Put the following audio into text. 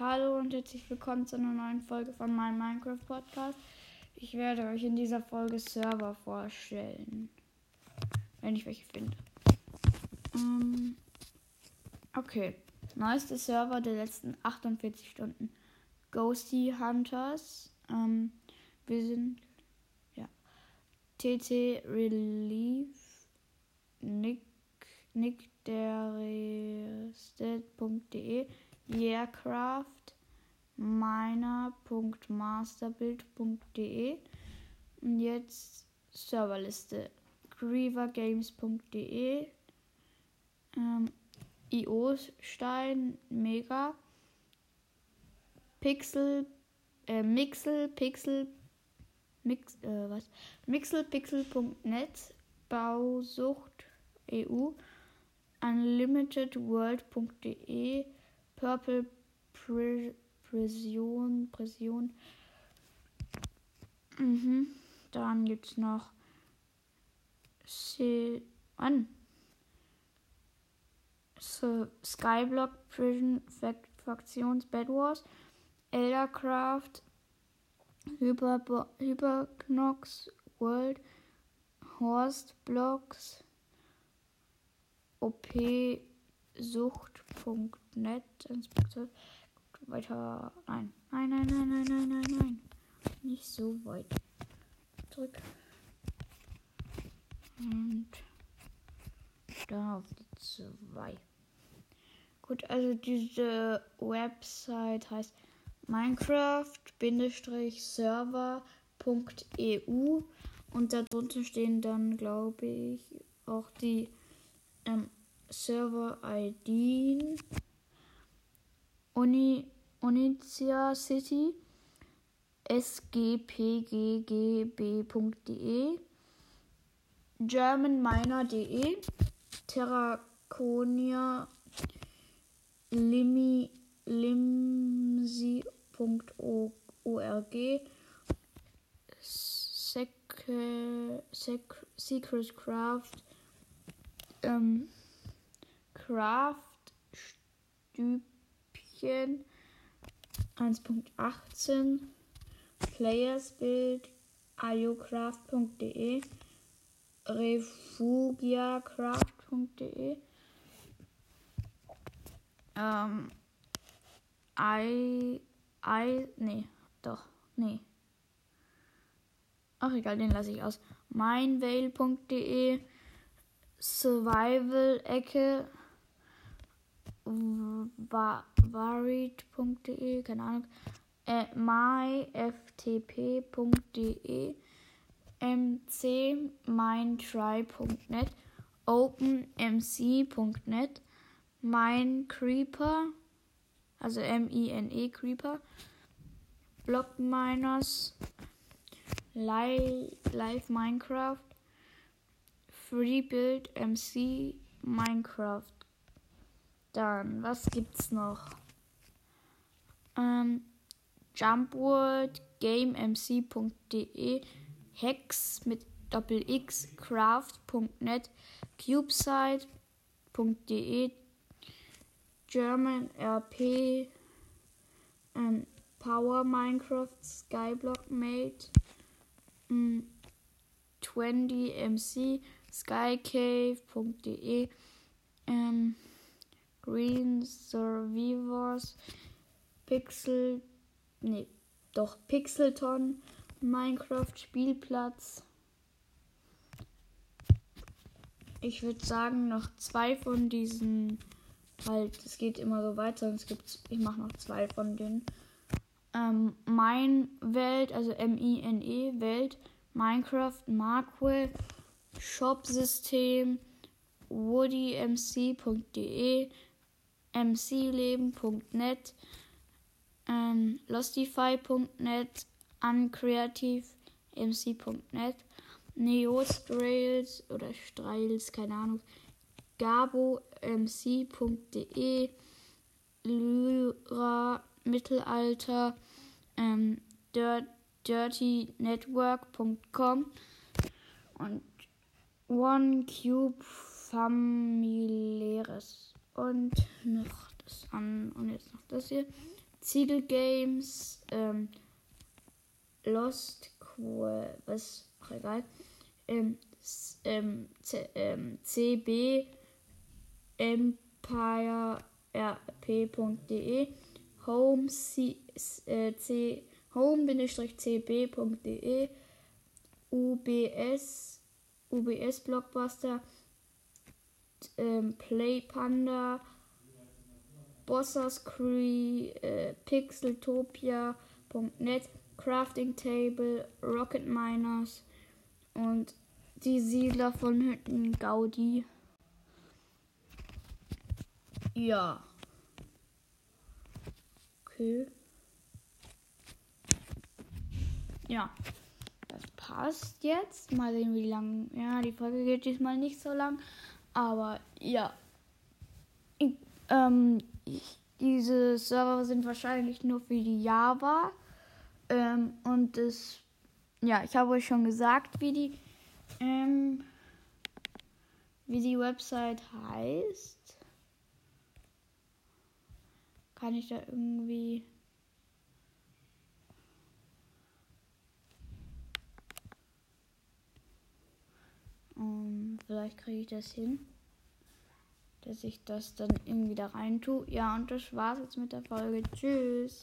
Hallo und herzlich willkommen zu einer neuen Folge von meinem Minecraft Podcast. Ich werde euch in dieser Folge Server vorstellen, wenn ich welche finde. Ähm, okay, neueste Server der letzten 48 Stunden. Ghosty Hunters. Ähm, wir sind ja TT Relief Nick Nick der.de Yearcraft miner.masterbild.de und jetzt Serverliste grievergames.de ähm, IO-Stein Mega. Pixel äh, Mixel Pixel Mix, äh, was? Mixelpixel.net Bausucht EU unlimitedworld.de Purple Pression, Pression. Mhm. Dann gibt es noch C an. So, Skyblock Prison Fraktions Bed Wars, Eldercraft, Hyper, Hyperknox World, Horst Blocks, OP Sucht.net Inspektor. Weiter. Nein. Nein, nein, nein, nein, nein, nein, nein. Nicht so weit. Zurück. Und da auf die 2. Gut, also diese Website heißt Minecraft-server.eu und darunter stehen dann, glaube ich, auch die ähm, Server-ID Uni, Unicia City sgpggb.de germanminer.de Terraconia Limi limsi.org Secret Craft ähm, Craft Stübchen 1.18 Playersbild iocraft.de refugiacraft.de ähm, I, I, nee, doch, nee. Ach egal, den lasse ich aus. Meinvale.de Survival-Ecke varied.de, keine Ahnung, äh, myftp.de, mcmindtry.net, openmc.net, minecreeper, also M-I-N-E Creeper, Blockminers, Live, Minecraft, Freebuild MC Minecraft. Dann, was gibt's noch? Ähm, Jumpworld, GameMC.de, Hex mit Doppel X, Craft.net, Cubeside.de, German RP, ähm, Power Minecraft, Skyblock Mate, ähm, 20MC, skycave.de, ähm, Green Survivors, Pixel, nee, doch Pixelton, Minecraft Spielplatz. Ich würde sagen, noch zwei von diesen, halt, es geht immer so weiter es gibt, ich mache noch zwei von denen. Ähm, mein Welt, also M-I-N-E, Welt, Minecraft, Markwell, Shopsystem, woodymc.de, mcleben.net, ähm, lostify.net, uncreative.mc.net, neostrails oder Strails, keine Ahnung, gabomc.de, lyra Mittelalter, ähm, dirtynetwork.com und OneCube. Und noch das an und jetzt noch das hier. Ziegel Games, ähm, Lost Quest, was auch egal, ähm, ähm, ähm, CB Empire rp.de home c, äh, c home-cb.de ubs ubs blockbuster ähm, play panda bossers cree äh, pixeltopia.net crafting table rocket miners und die Siedler von Hütten Gaudi ja. Okay. Ja. Das passt jetzt. Mal sehen, wie lang. Ja, die Folge geht diesmal nicht so lang. Aber ja. Ich, ähm, ich, diese Server sind wahrscheinlich nur für die Java. Ähm, und das. Ja, ich habe euch schon gesagt, wie die. Ähm, wie die Website heißt. Kann ich da irgendwie. Vielleicht kriege ich das hin, dass ich das dann irgendwie da rein tue. Ja, und das war's jetzt mit der Folge. Tschüss.